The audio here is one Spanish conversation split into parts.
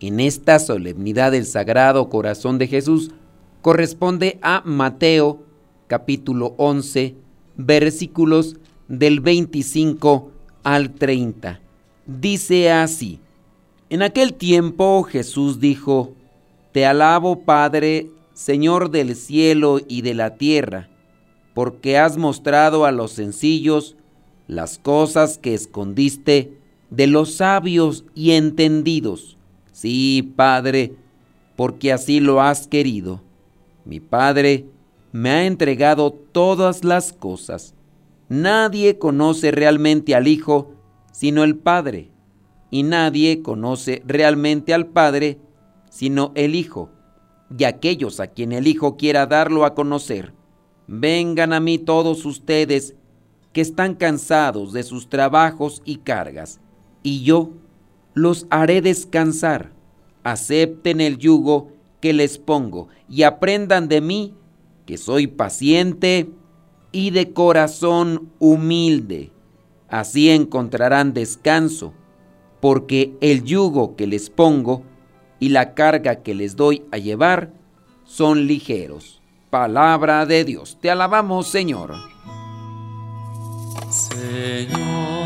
en esta solemnidad del Sagrado Corazón de Jesús, corresponde a Mateo capítulo 11, versículos del 25 al 30. Dice así, en aquel tiempo Jesús dijo, Te alabo Padre, Señor del cielo y de la tierra, porque has mostrado a los sencillos las cosas que escondiste de los sabios y entendidos. Sí, Padre, porque así lo has querido. Mi Padre me ha entregado todas las cosas. Nadie conoce realmente al Hijo sino el Padre, y nadie conoce realmente al Padre sino el Hijo, y aquellos a quien el Hijo quiera darlo a conocer. Vengan a mí todos ustedes que están cansados de sus trabajos y cargas, y yo los haré descansar. Acepten el yugo que les pongo y aprendan de mí, que soy paciente y de corazón humilde. Así encontrarán descanso, porque el yugo que les pongo y la carga que les doy a llevar son ligeros. Palabra de Dios. Te alabamos, Señor. Señor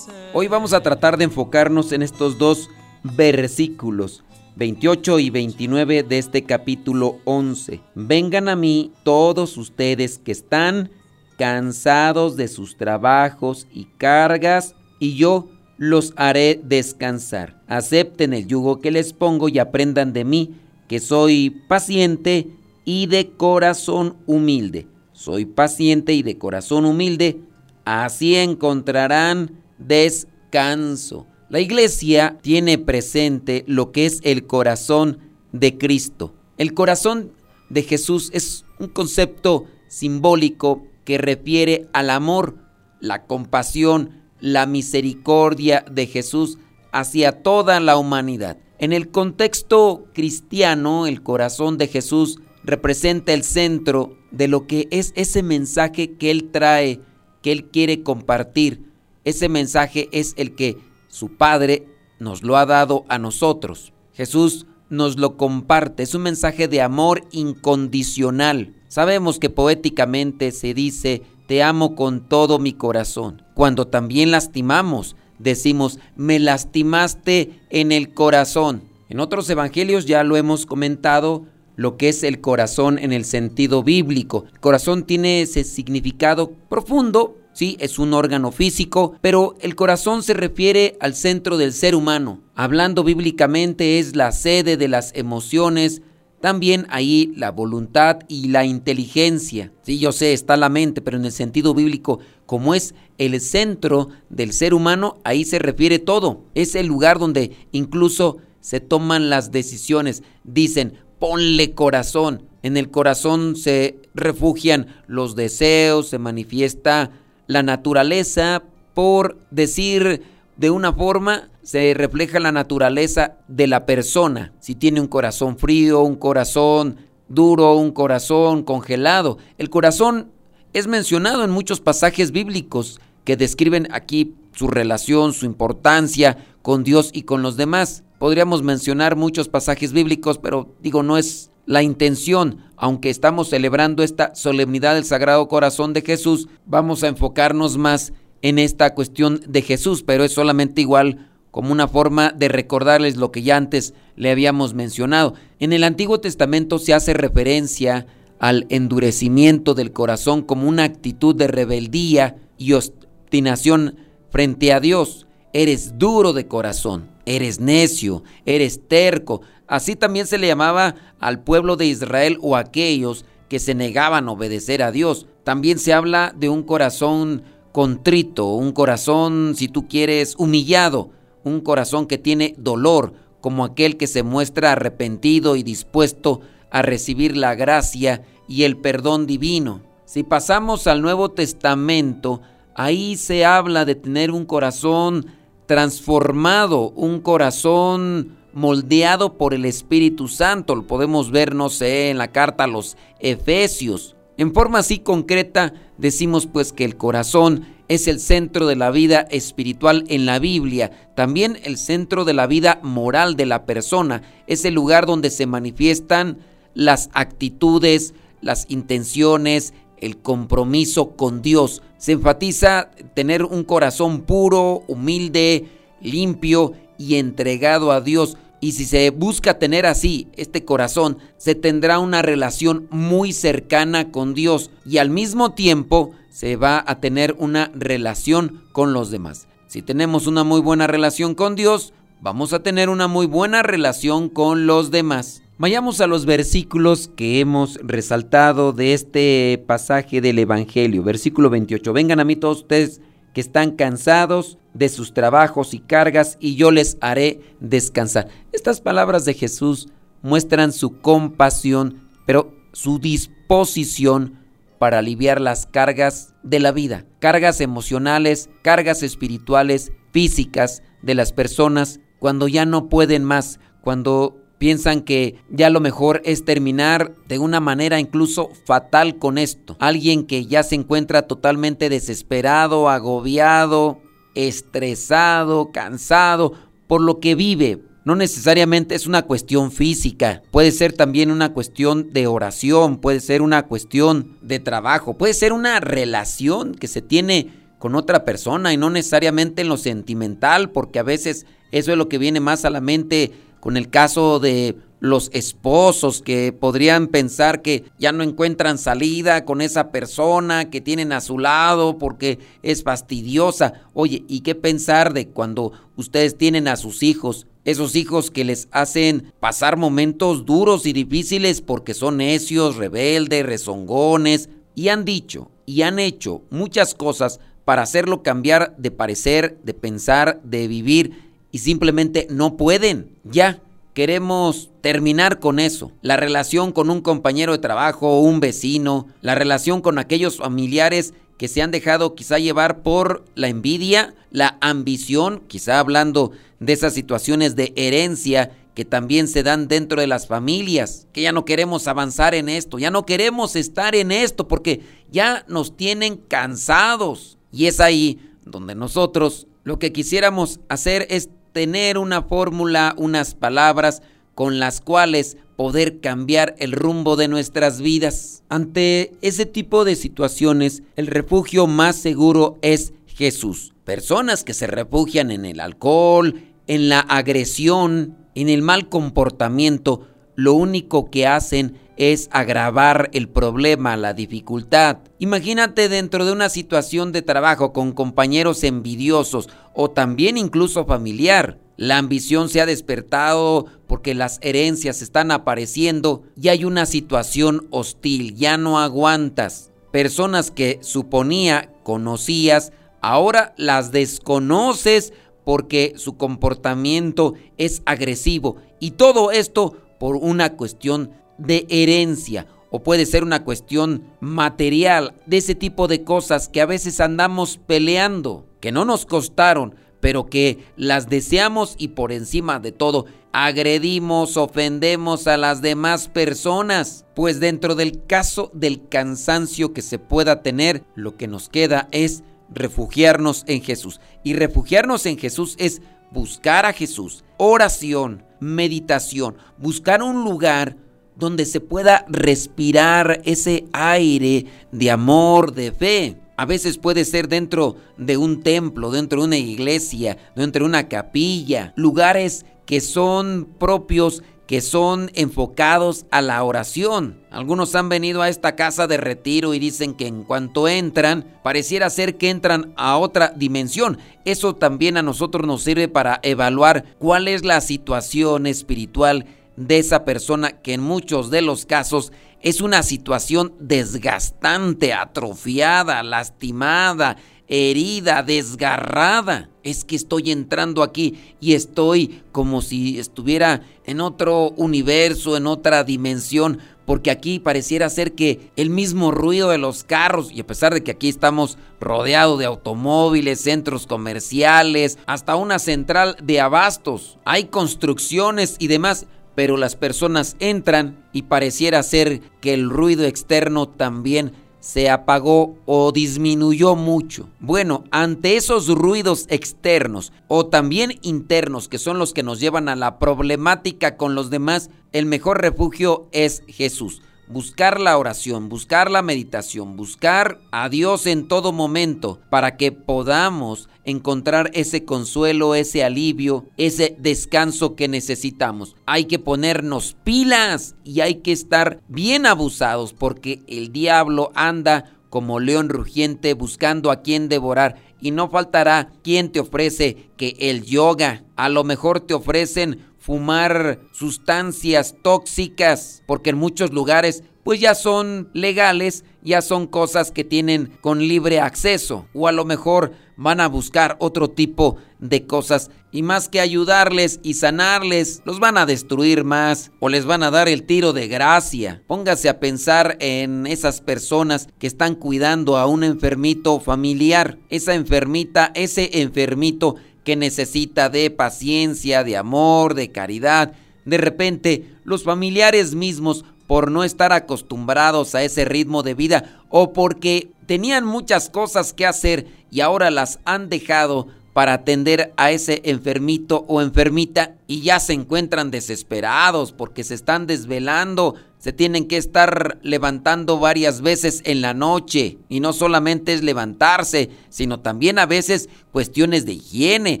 Hoy vamos a tratar de enfocarnos en estos dos versículos. 28 y 29 de este capítulo 11. Vengan a mí todos ustedes que están cansados de sus trabajos y cargas, y yo los haré descansar. Acepten el yugo que les pongo y aprendan de mí, que soy paciente y de corazón humilde. Soy paciente y de corazón humilde, así encontrarán descanso. La iglesia tiene presente lo que es el corazón de Cristo. El corazón de Jesús es un concepto simbólico que refiere al amor, la compasión, la misericordia de Jesús hacia toda la humanidad. En el contexto cristiano, el corazón de Jesús representa el centro de lo que es ese mensaje que Él trae, que Él quiere compartir. Ese mensaje es el que su Padre nos lo ha dado a nosotros. Jesús nos lo comparte, es un mensaje de amor incondicional. Sabemos que poéticamente se dice, te amo con todo mi corazón. Cuando también lastimamos, decimos, me lastimaste en el corazón. En otros evangelios ya lo hemos comentado, lo que es el corazón en el sentido bíblico. El corazón tiene ese significado profundo, sí, es un órgano físico, pero el corazón se refiere al centro del ser humano. Hablando bíblicamente es la sede de las emociones, también ahí la voluntad y la inteligencia. Sí, yo sé, está la mente, pero en el sentido bíblico, como es el centro del ser humano, ahí se refiere todo. Es el lugar donde incluso se toman las decisiones. Dicen, ponle corazón. En el corazón se refugian los deseos, se manifiesta la naturaleza, por decir de una forma, se refleja la naturaleza de la persona. Si tiene un corazón frío, un corazón duro, un corazón congelado. El corazón es mencionado en muchos pasajes bíblicos que describen aquí su relación, su importancia con Dios y con los demás. Podríamos mencionar muchos pasajes bíblicos, pero digo, no es la intención, aunque estamos celebrando esta solemnidad del Sagrado Corazón de Jesús, vamos a enfocarnos más en esta cuestión de Jesús, pero es solamente igual como una forma de recordarles lo que ya antes le habíamos mencionado. En el Antiguo Testamento se hace referencia al endurecimiento del corazón como una actitud de rebeldía y obstinación frente a Dios. Eres duro de corazón, eres necio, eres terco. Así también se le llamaba al pueblo de Israel o aquellos que se negaban a obedecer a Dios. También se habla de un corazón contrito, un corazón, si tú quieres, humillado, un corazón que tiene dolor, como aquel que se muestra arrepentido y dispuesto a recibir la gracia y el perdón divino. Si pasamos al Nuevo Testamento, ahí se habla de tener un corazón transformado, un corazón moldeado por el Espíritu Santo. Lo podemos ver, no sé, en la carta a los Efesios. En forma así concreta, decimos pues que el corazón es el centro de la vida espiritual en la Biblia, también el centro de la vida moral de la persona, es el lugar donde se manifiestan las actitudes, las intenciones, el compromiso con Dios. Se enfatiza tener un corazón puro, humilde, limpio y entregado a Dios. Y si se busca tener así este corazón, se tendrá una relación muy cercana con Dios y al mismo tiempo se va a tener una relación con los demás. Si tenemos una muy buena relación con Dios, vamos a tener una muy buena relación con los demás. Vayamos a los versículos que hemos resaltado de este pasaje del Evangelio. Versículo 28. Vengan a mí todos ustedes que están cansados de sus trabajos y cargas y yo les haré descansar. Estas palabras de Jesús muestran su compasión, pero su disposición para aliviar las cargas de la vida, cargas emocionales, cargas espirituales, físicas de las personas cuando ya no pueden más, cuando piensan que ya lo mejor es terminar de una manera incluso fatal con esto. Alguien que ya se encuentra totalmente desesperado, agobiado, estresado, cansado por lo que vive, no necesariamente es una cuestión física, puede ser también una cuestión de oración, puede ser una cuestión de trabajo, puede ser una relación que se tiene con otra persona y no necesariamente en lo sentimental, porque a veces eso es lo que viene más a la mente con el caso de los esposos que podrían pensar que ya no encuentran salida con esa persona que tienen a su lado porque es fastidiosa. Oye, ¿y qué pensar de cuando ustedes tienen a sus hijos? Esos hijos que les hacen pasar momentos duros y difíciles porque son necios, rebeldes, rezongones y han dicho y han hecho muchas cosas para hacerlo cambiar de parecer, de pensar, de vivir y simplemente no pueden. Ya, queremos terminar con eso. La relación con un compañero de trabajo un vecino, la relación con aquellos familiares que se han dejado quizá llevar por la envidia, la ambición, quizá hablando de esas situaciones de herencia que también se dan dentro de las familias, que ya no queremos avanzar en esto, ya no queremos estar en esto porque ya nos tienen cansados. Y es ahí donde nosotros lo que quisiéramos hacer es tener una fórmula, unas palabras con las cuales poder cambiar el rumbo de nuestras vidas. Ante ese tipo de situaciones, el refugio más seguro es Jesús. Personas que se refugian en el alcohol, en la agresión, en el mal comportamiento, lo único que hacen es agravar el problema, la dificultad. Imagínate dentro de una situación de trabajo con compañeros envidiosos o también incluso familiar. La ambición se ha despertado porque las herencias están apareciendo y hay una situación hostil, ya no aguantas. Personas que suponía conocías, ahora las desconoces porque su comportamiento es agresivo y todo esto por una cuestión de herencia o puede ser una cuestión material, de ese tipo de cosas que a veces andamos peleando, que no nos costaron, pero que las deseamos y por encima de todo agredimos, ofendemos a las demás personas. Pues dentro del caso del cansancio que se pueda tener, lo que nos queda es refugiarnos en Jesús. Y refugiarnos en Jesús es buscar a Jesús, oración, meditación, buscar un lugar donde se pueda respirar ese aire de amor, de fe. A veces puede ser dentro de un templo, dentro de una iglesia, dentro de una capilla, lugares que son propios, que son enfocados a la oración. Algunos han venido a esta casa de retiro y dicen que en cuanto entran, pareciera ser que entran a otra dimensión. Eso también a nosotros nos sirve para evaluar cuál es la situación espiritual de esa persona que en muchos de los casos es una situación desgastante, atrofiada, lastimada, herida, desgarrada. Es que estoy entrando aquí y estoy como si estuviera en otro universo, en otra dimensión, porque aquí pareciera ser que el mismo ruido de los carros, y a pesar de que aquí estamos rodeados de automóviles, centros comerciales, hasta una central de abastos, hay construcciones y demás, pero las personas entran y pareciera ser que el ruido externo también se apagó o disminuyó mucho. Bueno, ante esos ruidos externos o también internos que son los que nos llevan a la problemática con los demás, el mejor refugio es Jesús buscar la oración, buscar la meditación, buscar a Dios en todo momento para que podamos encontrar ese consuelo, ese alivio, ese descanso que necesitamos. Hay que ponernos pilas y hay que estar bien abusados porque el diablo anda como león rugiente buscando a quien devorar y no faltará quien te ofrece que el yoga, a lo mejor te ofrecen fumar sustancias tóxicas, porque en muchos lugares pues ya son legales, ya son cosas que tienen con libre acceso, o a lo mejor van a buscar otro tipo de cosas y más que ayudarles y sanarles, los van a destruir más o les van a dar el tiro de gracia. Póngase a pensar en esas personas que están cuidando a un enfermito familiar, esa enfermita, ese enfermito que necesita de paciencia, de amor, de caridad. De repente, los familiares mismos, por no estar acostumbrados a ese ritmo de vida o porque tenían muchas cosas que hacer y ahora las han dejado para atender a ese enfermito o enfermita y ya se encuentran desesperados porque se están desvelando, se tienen que estar levantando varias veces en la noche. Y no solamente es levantarse, sino también a veces cuestiones de higiene,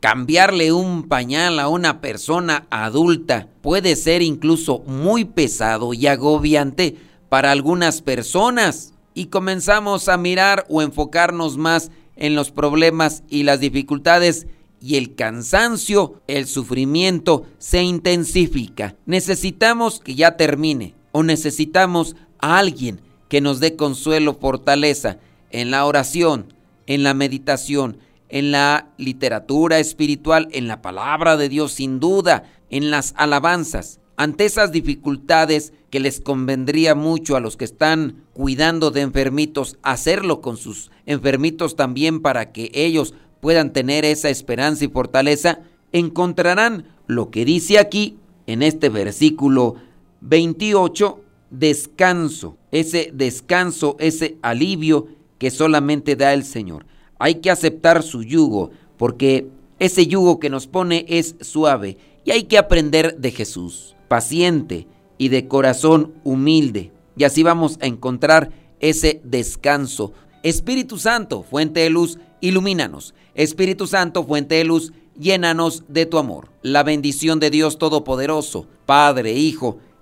cambiarle un pañal a una persona adulta puede ser incluso muy pesado y agobiante para algunas personas. Y comenzamos a mirar o enfocarnos más en los problemas y las dificultades y el cansancio, el sufrimiento se intensifica. Necesitamos que ya termine o necesitamos a alguien que nos dé consuelo, fortaleza en la oración, en la meditación, en la literatura espiritual, en la palabra de Dios sin duda, en las alabanzas. Ante esas dificultades que les convendría mucho a los que están cuidando de enfermitos, hacerlo con sus enfermitos también para que ellos puedan tener esa esperanza y fortaleza, encontrarán lo que dice aquí en este versículo 28, descanso, ese descanso, ese alivio que solamente da el Señor. Hay que aceptar su yugo, porque ese yugo que nos pone es suave y hay que aprender de Jesús paciente y de corazón humilde. Y así vamos a encontrar ese descanso. Espíritu Santo, fuente de luz, ilumínanos. Espíritu Santo, fuente de luz, llénanos de tu amor. La bendición de Dios Todopoderoso, Padre, Hijo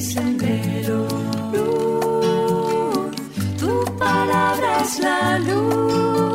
mi. Luz, tu palabra es la luz